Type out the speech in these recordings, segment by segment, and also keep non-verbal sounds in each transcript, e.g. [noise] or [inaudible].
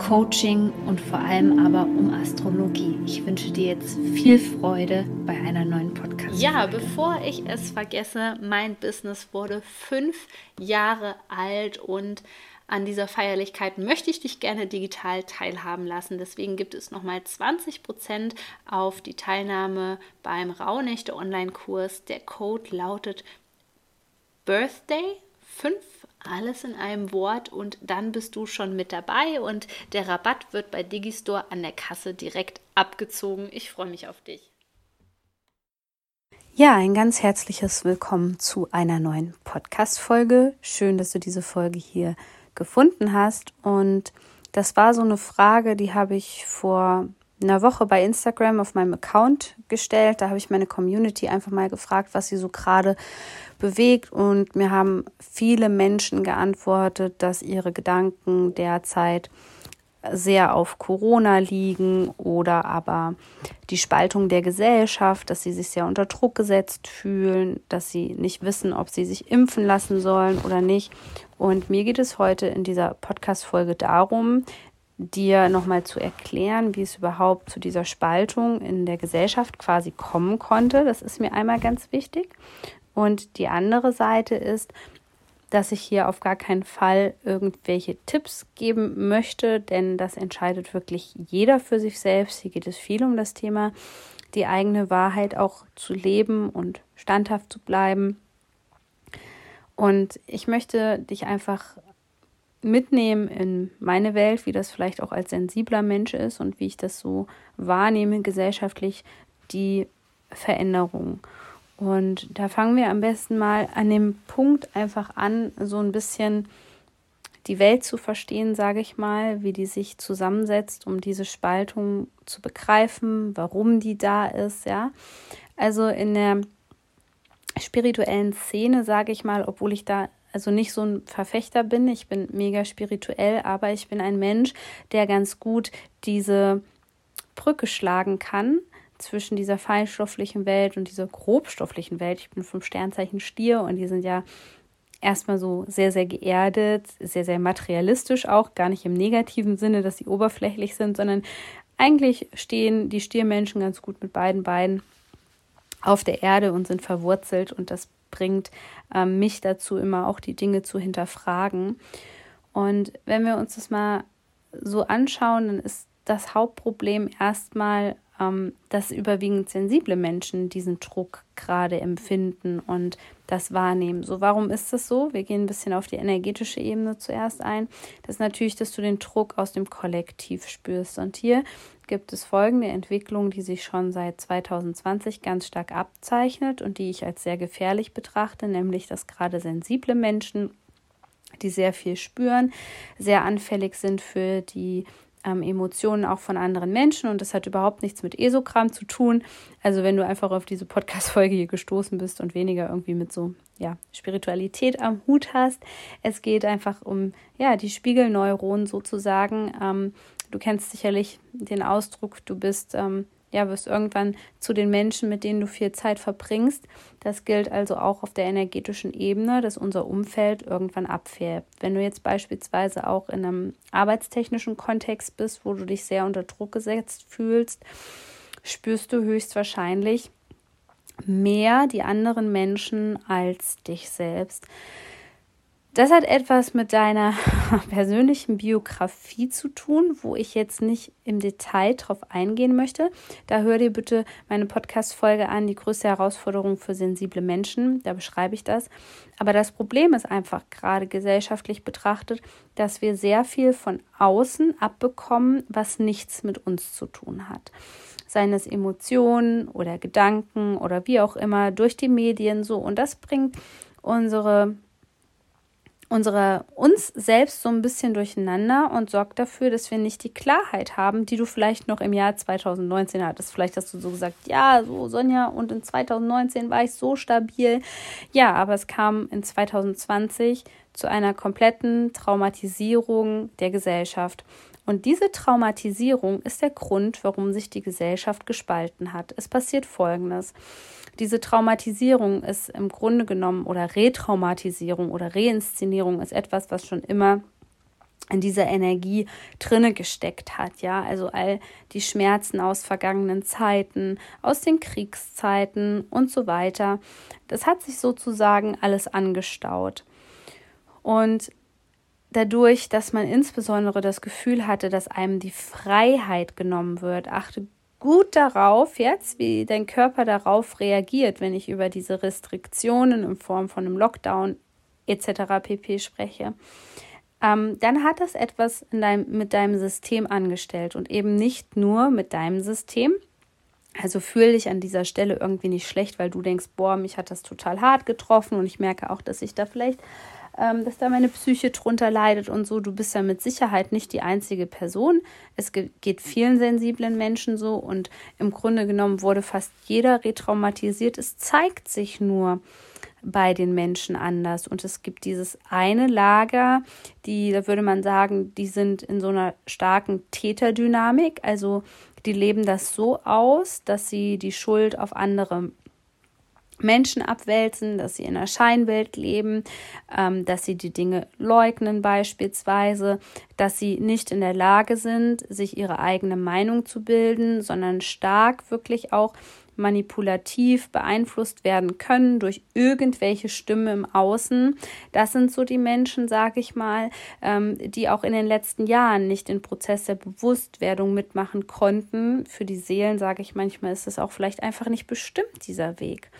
Coaching und vor allem aber um Astrologie. Ich wünsche dir jetzt viel Freude bei einer neuen Podcast. Ja, bevor ich es vergesse, mein Business wurde fünf Jahre alt und an dieser Feierlichkeit möchte ich dich gerne digital teilhaben lassen. Deswegen gibt es nochmal 20% auf die Teilnahme beim Rauhnächte Online-Kurs. Der Code lautet Birthday 5 alles in einem Wort und dann bist du schon mit dabei und der Rabatt wird bei Digistore an der Kasse direkt abgezogen. Ich freue mich auf dich. Ja, ein ganz herzliches Willkommen zu einer neuen Podcast-Folge. Schön, dass du diese Folge hier gefunden hast. Und das war so eine Frage, die habe ich vor einer Woche bei Instagram auf meinem Account gestellt. Da habe ich meine Community einfach mal gefragt, was sie so gerade bewegt. Und mir haben viele Menschen geantwortet, dass ihre Gedanken derzeit sehr auf Corona liegen oder aber die Spaltung der Gesellschaft, dass sie sich sehr unter Druck gesetzt fühlen, dass sie nicht wissen, ob sie sich impfen lassen sollen oder nicht. Und mir geht es heute in dieser Podcast-Folge darum, dir nochmal zu erklären, wie es überhaupt zu dieser Spaltung in der Gesellschaft quasi kommen konnte. Das ist mir einmal ganz wichtig. Und die andere Seite ist, dass ich hier auf gar keinen Fall irgendwelche Tipps geben möchte, denn das entscheidet wirklich jeder für sich selbst. Hier geht es viel um das Thema, die eigene Wahrheit auch zu leben und standhaft zu bleiben. Und ich möchte dich einfach mitnehmen in meine Welt, wie das vielleicht auch als sensibler Mensch ist und wie ich das so wahrnehme gesellschaftlich, die Veränderung. Und da fangen wir am besten mal an dem Punkt einfach an, so ein bisschen die Welt zu verstehen, sage ich mal, wie die sich zusammensetzt, um diese Spaltung zu begreifen, warum die da ist, ja. Also in der spirituellen Szene, sage ich mal, obwohl ich da also nicht so ein Verfechter bin. Ich bin mega spirituell, aber ich bin ein Mensch, der ganz gut diese Brücke schlagen kann zwischen dieser feinstofflichen Welt und dieser grobstofflichen Welt. Ich bin vom Sternzeichen Stier und die sind ja erstmal so sehr, sehr geerdet, sehr, sehr materialistisch auch, gar nicht im negativen Sinne, dass sie oberflächlich sind, sondern eigentlich stehen die Stiermenschen ganz gut mit beiden Beinen auf der Erde und sind verwurzelt und das bringt ähm, mich dazu, immer auch die Dinge zu hinterfragen. Und wenn wir uns das mal so anschauen, dann ist das Hauptproblem erstmal, dass überwiegend sensible Menschen diesen Druck gerade empfinden und das wahrnehmen. So, warum ist das so? Wir gehen ein bisschen auf die energetische Ebene zuerst ein. Das ist natürlich, dass du den Druck aus dem Kollektiv spürst. Und hier gibt es folgende Entwicklung, die sich schon seit 2020 ganz stark abzeichnet und die ich als sehr gefährlich betrachte, nämlich dass gerade sensible Menschen, die sehr viel spüren, sehr anfällig sind für die ähm, Emotionen auch von anderen Menschen und das hat überhaupt nichts mit Esogramm zu tun. Also wenn du einfach auf diese Podcast-Folge hier gestoßen bist und weniger irgendwie mit so ja, Spiritualität am Hut hast. Es geht einfach um ja, die Spiegelneuronen sozusagen. Ähm, Du kennst sicherlich den Ausdruck, du bist, ähm, ja, wirst irgendwann zu den Menschen, mit denen du viel Zeit verbringst. Das gilt also auch auf der energetischen Ebene, dass unser Umfeld irgendwann abfärbt. Wenn du jetzt beispielsweise auch in einem arbeitstechnischen Kontext bist, wo du dich sehr unter Druck gesetzt fühlst, spürst du höchstwahrscheinlich mehr die anderen Menschen als dich selbst. Das hat etwas mit deiner [laughs] persönlichen Biografie zu tun, wo ich jetzt nicht im Detail drauf eingehen möchte. Da hör dir bitte meine Podcast-Folge an, die größte Herausforderung für sensible Menschen. Da beschreibe ich das. Aber das Problem ist einfach gerade gesellschaftlich betrachtet, dass wir sehr viel von außen abbekommen, was nichts mit uns zu tun hat. Seien es Emotionen oder Gedanken oder wie auch immer durch die Medien so. Und das bringt unsere unsere uns selbst so ein bisschen durcheinander und sorgt dafür, dass wir nicht die Klarheit haben, die du vielleicht noch im Jahr 2019 hattest. Vielleicht hast du so gesagt, ja, so Sonja, und in 2019 war ich so stabil. Ja, aber es kam in 2020 zu einer kompletten Traumatisierung der Gesellschaft. Und diese Traumatisierung ist der Grund, warum sich die Gesellschaft gespalten hat. Es passiert Folgendes. Diese Traumatisierung ist im Grunde genommen oder Retraumatisierung oder Reinszenierung ist etwas, was schon immer in dieser Energie drinne gesteckt hat, ja, also all die Schmerzen aus vergangenen Zeiten, aus den Kriegszeiten und so weiter. Das hat sich sozusagen alles angestaut. Und dadurch, dass man insbesondere das Gefühl hatte, dass einem die Freiheit genommen wird, achte gut darauf jetzt, wie dein Körper darauf reagiert, wenn ich über diese Restriktionen in Form von einem Lockdown etc. pp spreche. Ähm, dann hat das etwas deinem, mit deinem System angestellt und eben nicht nur mit deinem System. Also fühle dich an dieser Stelle irgendwie nicht schlecht, weil du denkst, boah, mich hat das total hart getroffen und ich merke auch, dass ich da vielleicht dass da meine Psyche drunter leidet und so. Du bist ja mit Sicherheit nicht die einzige Person. Es geht vielen sensiblen Menschen so und im Grunde genommen wurde fast jeder retraumatisiert. Es zeigt sich nur bei den Menschen anders. Und es gibt dieses eine Lager, die, da würde man sagen, die sind in so einer starken Täterdynamik. Also die leben das so aus, dass sie die Schuld auf andere Menschen abwälzen, dass sie in einer Scheinwelt leben, ähm, dass sie die Dinge leugnen beispielsweise, dass sie nicht in der Lage sind, sich ihre eigene Meinung zu bilden, sondern stark wirklich auch manipulativ beeinflusst werden können durch irgendwelche Stimmen im Außen. Das sind so die Menschen, sage ich mal, ähm, die auch in den letzten Jahren nicht den Prozess der Bewusstwerdung mitmachen konnten. Für die Seelen, sage ich manchmal, ist es auch vielleicht einfach nicht bestimmt, dieser Weg.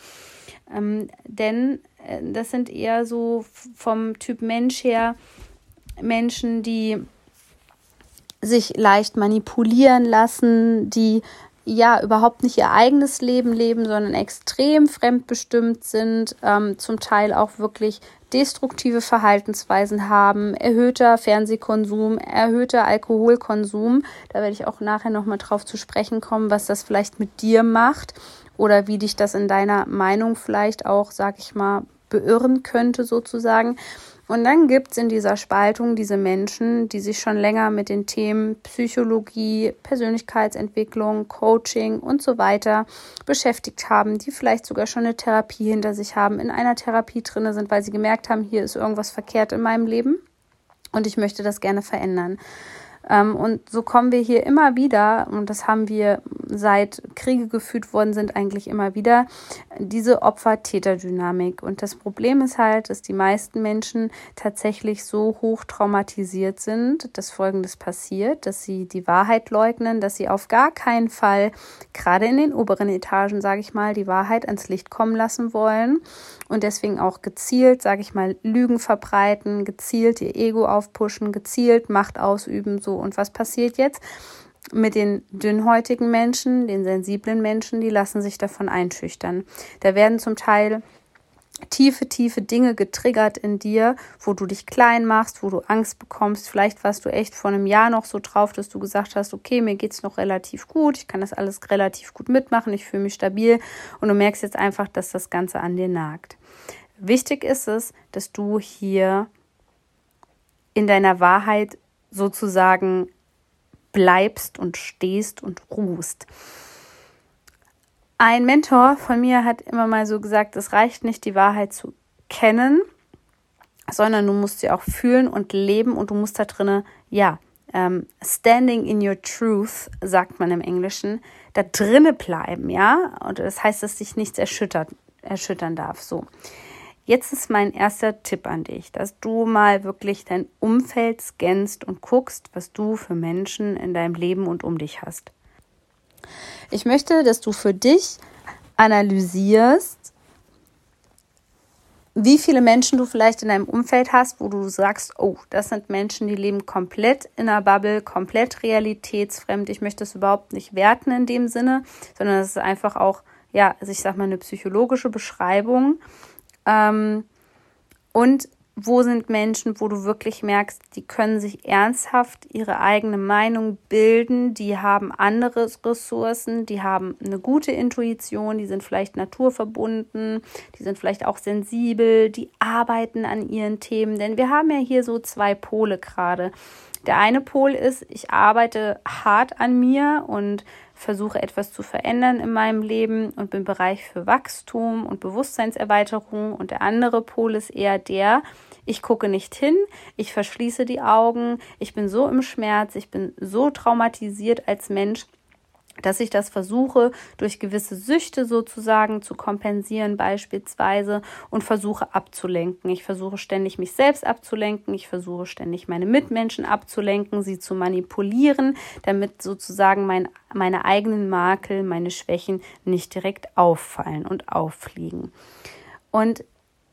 Ähm, denn äh, das sind eher so vom Typ Mensch her Menschen, die sich leicht manipulieren lassen, die ja überhaupt nicht ihr eigenes Leben leben, sondern extrem fremdbestimmt sind, ähm, zum Teil auch wirklich destruktive Verhaltensweisen haben, erhöhter Fernsehkonsum, erhöhter Alkoholkonsum. Da werde ich auch nachher nochmal drauf zu sprechen kommen, was das vielleicht mit dir macht oder wie dich das in deiner Meinung vielleicht auch, sag ich mal, beirren könnte sozusagen. Und dann gibt es in dieser Spaltung diese Menschen, die sich schon länger mit den Themen Psychologie, Persönlichkeitsentwicklung, Coaching und so weiter beschäftigt haben, die vielleicht sogar schon eine Therapie hinter sich haben, in einer Therapie drin sind, weil sie gemerkt haben, hier ist irgendwas verkehrt in meinem Leben und ich möchte das gerne verändern. Ähm, und so kommen wir hier immer wieder, und das haben wir seit Kriege geführt worden sind, eigentlich immer wieder, diese Opfer-Täter-Dynamik. Und das Problem ist halt, dass die meisten Menschen tatsächlich so hoch traumatisiert sind, dass Folgendes passiert, dass sie die Wahrheit leugnen, dass sie auf gar keinen Fall, gerade in den oberen Etagen, sage ich mal, die Wahrheit ans Licht kommen lassen wollen und deswegen auch gezielt, sage ich mal, Lügen verbreiten, gezielt ihr Ego aufpushen, gezielt Macht ausüben, so. Und was passiert jetzt? mit den dünnhäutigen Menschen, den sensiblen Menschen, die lassen sich davon einschüchtern. Da werden zum Teil tiefe, tiefe Dinge getriggert in dir, wo du dich klein machst, wo du Angst bekommst. Vielleicht warst du echt vor einem Jahr noch so drauf, dass du gesagt hast, okay, mir geht's noch relativ gut, ich kann das alles relativ gut mitmachen, ich fühle mich stabil und du merkst jetzt einfach, dass das Ganze an dir nagt. Wichtig ist es, dass du hier in deiner Wahrheit sozusagen bleibst und stehst und ruhst. Ein Mentor von mir hat immer mal so gesagt, es reicht nicht, die Wahrheit zu kennen, sondern du musst sie auch fühlen und leben und du musst da drinnen, ja, ähm, standing in your truth, sagt man im Englischen, da drinnen bleiben, ja, und das heißt, dass dich nichts erschüttert, erschüttern darf, so. Jetzt ist mein erster Tipp an dich, dass du mal wirklich dein Umfeld scannst und guckst, was du für Menschen in deinem Leben und um dich hast. Ich möchte, dass du für dich analysierst, wie viele Menschen du vielleicht in deinem Umfeld hast, wo du sagst, oh, das sind Menschen, die leben komplett in einer Bubble, komplett realitätsfremd. Ich möchte das überhaupt nicht werten in dem Sinne, sondern es ist einfach auch, ja, also ich sag mal, eine psychologische Beschreibung ähm, und wo sind Menschen, wo du wirklich merkst, die können sich ernsthaft ihre eigene Meinung bilden, die haben andere Ressourcen, die haben eine gute Intuition, die sind vielleicht naturverbunden, die sind vielleicht auch sensibel, die arbeiten an ihren Themen, denn wir haben ja hier so zwei Pole gerade. Der eine Pol ist, ich arbeite hart an mir und versuche etwas zu verändern in meinem Leben und bin Bereich für Wachstum und Bewusstseinserweiterung. Und der andere Pol ist eher der, ich gucke nicht hin, ich verschließe die Augen, ich bin so im Schmerz, ich bin so traumatisiert als Mensch, dass ich das versuche, durch gewisse Süchte sozusagen zu kompensieren, beispielsweise, und versuche abzulenken. Ich versuche ständig mich selbst abzulenken, ich versuche ständig meine Mitmenschen abzulenken, sie zu manipulieren, damit sozusagen mein, meine eigenen Makel, meine Schwächen nicht direkt auffallen und auffliegen. Und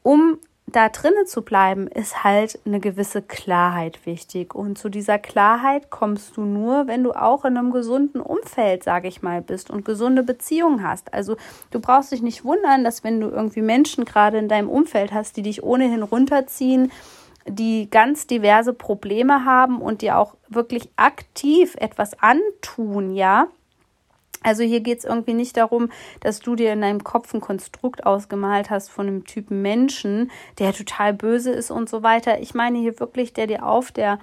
um da drinnen zu bleiben, ist halt eine gewisse Klarheit wichtig. Und zu dieser Klarheit kommst du nur, wenn du auch in einem gesunden Umfeld, sage ich mal, bist und gesunde Beziehungen hast. Also du brauchst dich nicht wundern, dass wenn du irgendwie Menschen gerade in deinem Umfeld hast, die dich ohnehin runterziehen, die ganz diverse Probleme haben und dir auch wirklich aktiv etwas antun, ja, also hier geht es irgendwie nicht darum, dass du dir in deinem Kopf ein Konstrukt ausgemalt hast von einem Typen Menschen, der total böse ist und so weiter. Ich meine hier wirklich, der dir auf der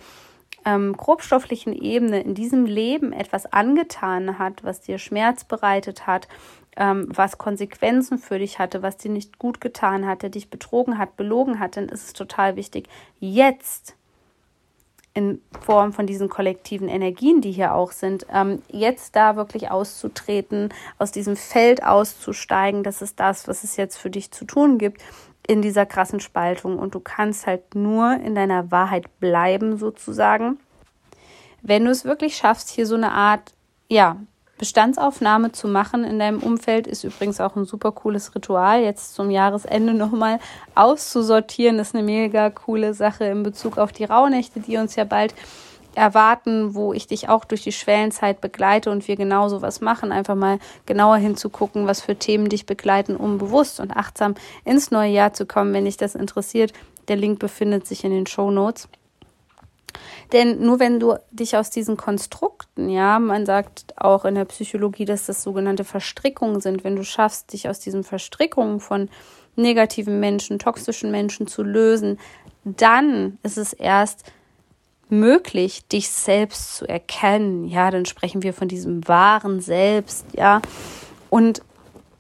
ähm, grobstofflichen Ebene in diesem Leben etwas angetan hat, was dir Schmerz bereitet hat, ähm, was Konsequenzen für dich hatte, was dir nicht gut getan hat, der dich betrogen hat, belogen hat, dann ist es total wichtig, jetzt in Form von diesen kollektiven Energien, die hier auch sind, ähm, jetzt da wirklich auszutreten, aus diesem Feld auszusteigen, das ist das, was es jetzt für dich zu tun gibt in dieser krassen Spaltung. Und du kannst halt nur in deiner Wahrheit bleiben, sozusagen, wenn du es wirklich schaffst, hier so eine Art, ja, Bestandsaufnahme zu machen in deinem Umfeld ist übrigens auch ein super cooles Ritual. Jetzt zum Jahresende [laughs] nochmal auszusortieren, ist eine mega coole Sache in Bezug auf die Rauhnächte, die uns ja bald erwarten, wo ich dich auch durch die Schwellenzeit begleite und wir genau so was machen, einfach mal genauer hinzugucken, was für Themen dich begleiten, um bewusst und achtsam ins neue Jahr zu kommen, wenn dich das interessiert. Der Link befindet sich in den Show Notes. Denn nur wenn du dich aus diesen Konstrukten, ja, man sagt auch in der Psychologie, dass das sogenannte Verstrickungen sind, wenn du schaffst, dich aus diesen Verstrickungen von negativen Menschen, toxischen Menschen zu lösen, dann ist es erst möglich, dich selbst zu erkennen. Ja, dann sprechen wir von diesem wahren Selbst, ja. Und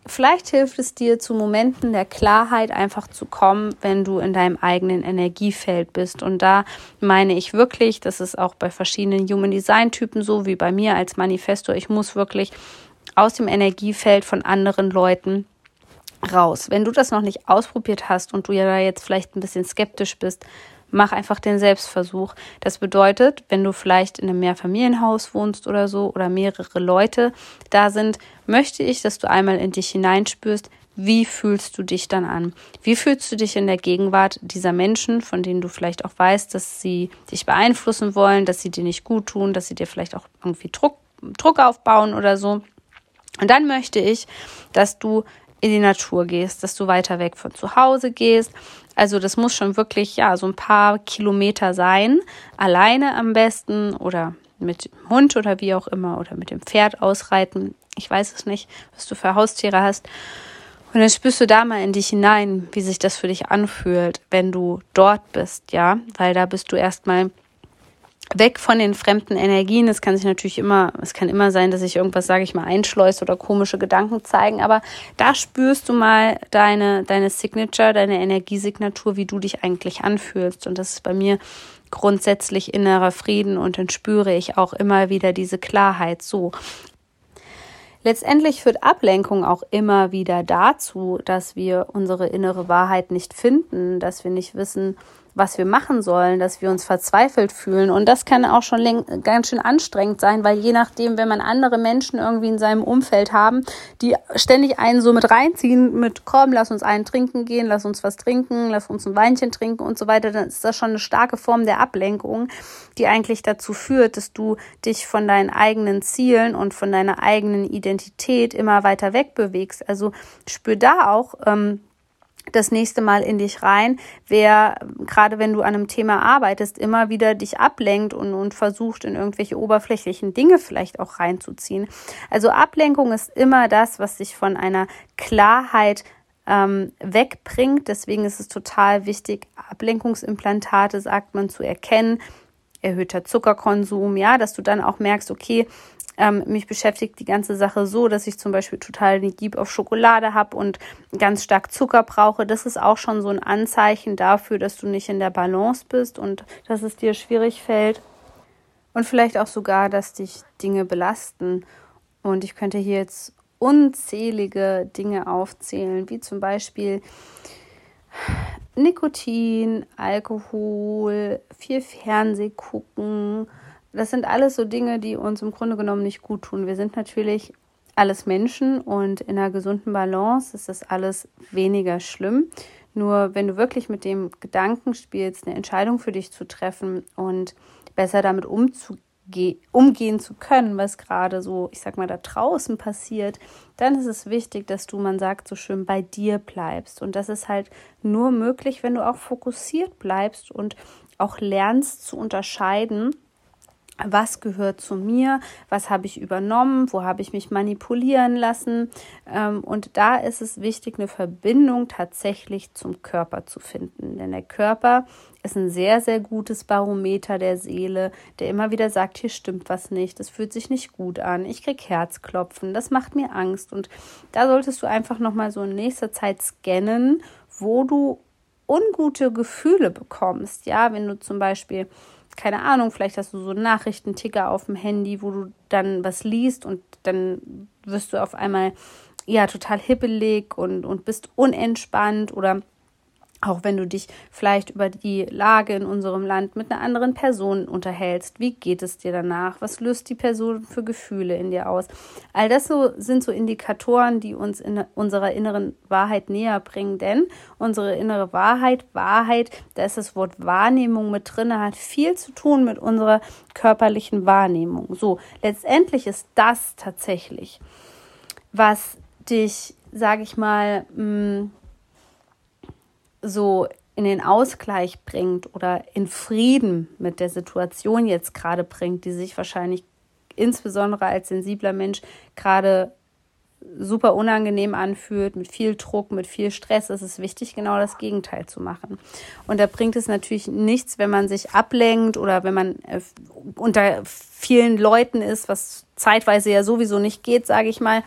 Vielleicht hilft es dir zu Momenten der Klarheit einfach zu kommen, wenn du in deinem eigenen Energiefeld bist. Und da meine ich wirklich, das ist auch bei verschiedenen Human Design Typen so wie bei mir als Manifesto. Ich muss wirklich aus dem Energiefeld von anderen Leuten raus. Wenn du das noch nicht ausprobiert hast und du ja da jetzt vielleicht ein bisschen skeptisch bist, mach einfach den Selbstversuch. Das bedeutet, wenn du vielleicht in einem Mehrfamilienhaus wohnst oder so oder mehrere Leute da sind, möchte ich, dass du einmal in dich hineinspürst, wie fühlst du dich dann an? Wie fühlst du dich in der Gegenwart dieser Menschen, von denen du vielleicht auch weißt, dass sie dich beeinflussen wollen, dass sie dir nicht gut tun, dass sie dir vielleicht auch irgendwie Druck, Druck aufbauen oder so? Und dann möchte ich, dass du in die Natur gehst, dass du weiter weg von zu Hause gehst. Also das muss schon wirklich ja so ein paar Kilometer sein, alleine am besten oder mit dem Hund oder wie auch immer oder mit dem Pferd ausreiten. Ich weiß es nicht, was du für Haustiere hast. Und dann spürst du da mal in dich hinein, wie sich das für dich anfühlt, wenn du dort bist, ja, weil da bist du erstmal weg von den fremden Energien. Es kann sich natürlich immer, es kann immer sein, dass ich irgendwas, sage ich mal, einschleuse oder komische Gedanken zeigen, aber da spürst du mal deine, deine Signature, deine Energiesignatur, wie du dich eigentlich anfühlst. Und das ist bei mir grundsätzlich innerer Frieden und dann spüre ich auch immer wieder diese Klarheit so. Letztendlich führt Ablenkung auch immer wieder dazu, dass wir unsere innere Wahrheit nicht finden, dass wir nicht wissen, was wir machen sollen, dass wir uns verzweifelt fühlen. Und das kann auch schon ganz schön anstrengend sein, weil je nachdem, wenn man andere Menschen irgendwie in seinem Umfeld haben, die ständig einen so mit reinziehen, mit komm, lass uns einen trinken gehen, lass uns was trinken, lass uns ein Weinchen trinken und so weiter, dann ist das schon eine starke Form der Ablenkung, die eigentlich dazu führt, dass du dich von deinen eigenen Zielen und von deiner eigenen Identität immer weiter wegbewegst. Also spür da auch, ähm, das nächste Mal in dich rein, wer, gerade wenn du an einem Thema arbeitest, immer wieder dich ablenkt und, und versucht, in irgendwelche oberflächlichen Dinge vielleicht auch reinzuziehen. Also Ablenkung ist immer das, was dich von einer Klarheit ähm, wegbringt. Deswegen ist es total wichtig, Ablenkungsimplantate, sagt man, zu erkennen. Erhöhter Zuckerkonsum, ja, dass du dann auch merkst, okay, ähm, mich beschäftigt die ganze Sache so, dass ich zum Beispiel total die Gieb auf Schokolade habe und ganz stark Zucker brauche. Das ist auch schon so ein Anzeichen dafür, dass du nicht in der Balance bist und dass es dir schwierig fällt. Und vielleicht auch sogar, dass dich Dinge belasten. Und ich könnte hier jetzt unzählige Dinge aufzählen, wie zum Beispiel Nikotin, Alkohol, viel Fernseh gucken, das sind alles so Dinge, die uns im Grunde genommen nicht gut tun. Wir sind natürlich alles Menschen und in einer gesunden Balance ist das alles weniger schlimm. Nur wenn du wirklich mit dem Gedanken spielst, eine Entscheidung für dich zu treffen und besser damit umzugehen, umgehen zu können, was gerade so, ich sag mal, da draußen passiert, dann ist es wichtig, dass du, man sagt so schön, bei dir bleibst. Und das ist halt nur möglich, wenn du auch fokussiert bleibst und auch lernst zu unterscheiden, was gehört zu mir, was habe ich übernommen, wo habe ich mich manipulieren lassen. Ähm, und da ist es wichtig, eine Verbindung tatsächlich zum Körper zu finden. Denn der Körper ist ein sehr, sehr gutes Barometer der Seele, der immer wieder sagt, hier stimmt was nicht, das fühlt sich nicht gut an, ich kriege Herzklopfen, das macht mir Angst. Und da solltest du einfach nochmal so in nächster Zeit scannen, wo du ungute Gefühle bekommst. Ja, wenn du zum Beispiel keine Ahnung, vielleicht hast du so einen Nachrichtenticker auf dem Handy, wo du dann was liest und dann wirst du auf einmal ja total hippelig und, und bist unentspannt oder auch wenn du dich vielleicht über die Lage in unserem Land mit einer anderen Person unterhältst, wie geht es dir danach? Was löst die Person für Gefühle in dir aus? All das so, sind so Indikatoren, die uns in unserer inneren Wahrheit näher bringen, denn unsere innere Wahrheit, Wahrheit, da ist das Wort Wahrnehmung mit drin, hat viel zu tun mit unserer körperlichen Wahrnehmung. So, letztendlich ist das tatsächlich, was dich, sage ich mal, mh, mm, so in den Ausgleich bringt oder in Frieden mit der Situation jetzt gerade bringt, die sich wahrscheinlich insbesondere als sensibler Mensch gerade super unangenehm anfühlt, mit viel Druck, mit viel Stress, ist es wichtig, genau das Gegenteil zu machen. Und da bringt es natürlich nichts, wenn man sich ablenkt oder wenn man äh, unter vielen Leuten ist, was zeitweise ja sowieso nicht geht, sage ich mal,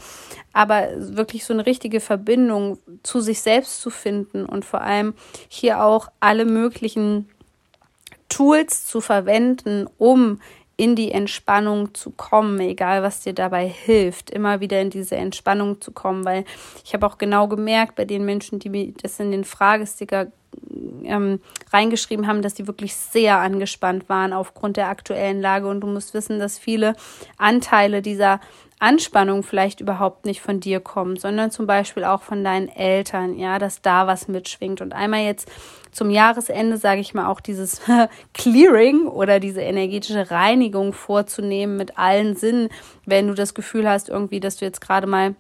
aber wirklich so eine richtige Verbindung zu sich selbst zu finden und vor allem hier auch alle möglichen Tools zu verwenden, um in die Entspannung zu kommen, egal was dir dabei hilft, immer wieder in diese Entspannung zu kommen, weil ich habe auch genau gemerkt bei den Menschen, die mir das in den Fragesticker ähm, reingeschrieben haben, dass die wirklich sehr angespannt waren aufgrund der aktuellen Lage und du musst wissen, dass viele Anteile dieser Anspannung vielleicht überhaupt nicht von dir kommt, sondern zum Beispiel auch von deinen Eltern, ja, dass da was mitschwingt. Und einmal jetzt zum Jahresende, sage ich mal, auch dieses [laughs] Clearing oder diese energetische Reinigung vorzunehmen mit allen Sinnen, wenn du das Gefühl hast, irgendwie, dass du jetzt gerade mal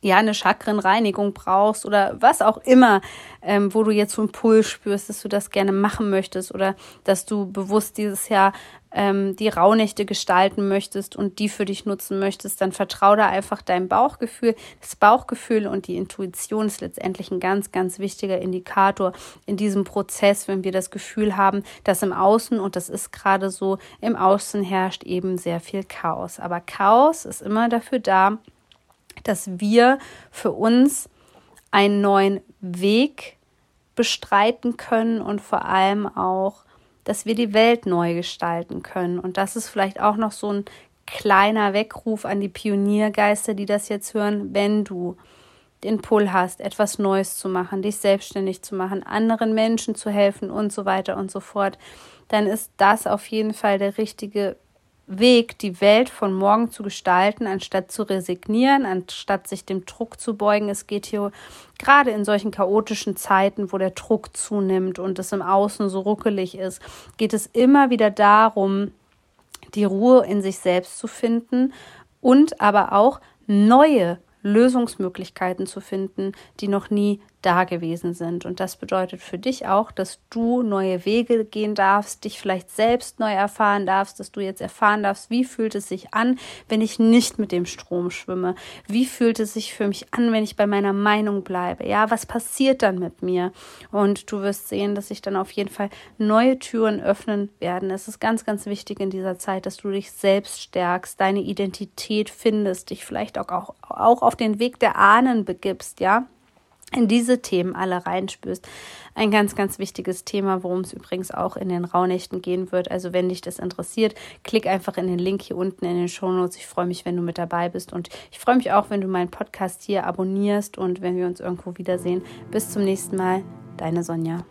ja eine Chakrenreinigung brauchst oder was auch immer, ähm, wo du jetzt so einen Pull spürst, dass du das gerne machen möchtest oder dass du bewusst dieses Jahr ähm, die Rauhnächte gestalten möchtest und die für dich nutzen möchtest, dann vertraue da einfach deinem Bauchgefühl. Das Bauchgefühl und die Intuition ist letztendlich ein ganz, ganz wichtiger Indikator in diesem Prozess, wenn wir das Gefühl haben, dass im Außen, und das ist gerade so, im Außen herrscht eben sehr viel Chaos. Aber Chaos ist immer dafür da, dass wir für uns einen neuen Weg bestreiten können und vor allem auch dass wir die Welt neu gestalten können. Und das ist vielleicht auch noch so ein kleiner Weckruf an die Pioniergeister, die das jetzt hören, wenn du den Pull hast, etwas Neues zu machen, dich selbstständig zu machen, anderen Menschen zu helfen und so weiter und so fort, dann ist das auf jeden Fall der richtige Weg, die Welt von morgen zu gestalten, anstatt zu resignieren, anstatt sich dem Druck zu beugen. Es geht hier gerade in solchen chaotischen Zeiten, wo der Druck zunimmt und es im Außen so ruckelig ist, geht es immer wieder darum, die Ruhe in sich selbst zu finden und aber auch neue Lösungsmöglichkeiten zu finden, die noch nie da gewesen sind. Und das bedeutet für dich auch, dass du neue Wege gehen darfst, dich vielleicht selbst neu erfahren darfst, dass du jetzt erfahren darfst, wie fühlt es sich an, wenn ich nicht mit dem Strom schwimme? Wie fühlt es sich für mich an, wenn ich bei meiner Meinung bleibe? Ja, was passiert dann mit mir? Und du wirst sehen, dass sich dann auf jeden Fall neue Türen öffnen werden. Es ist ganz, ganz wichtig in dieser Zeit, dass du dich selbst stärkst, deine Identität findest, dich vielleicht auch, auch, auch auf den Weg der Ahnen begibst, ja in diese Themen alle reinspürst. Ein ganz, ganz wichtiges Thema, worum es übrigens auch in den Rauhnächten gehen wird. Also wenn dich das interessiert, klick einfach in den Link hier unten in den Shownotes. Ich freue mich, wenn du mit dabei bist und ich freue mich auch, wenn du meinen Podcast hier abonnierst und wenn wir uns irgendwo wiedersehen. Bis zum nächsten Mal, deine Sonja.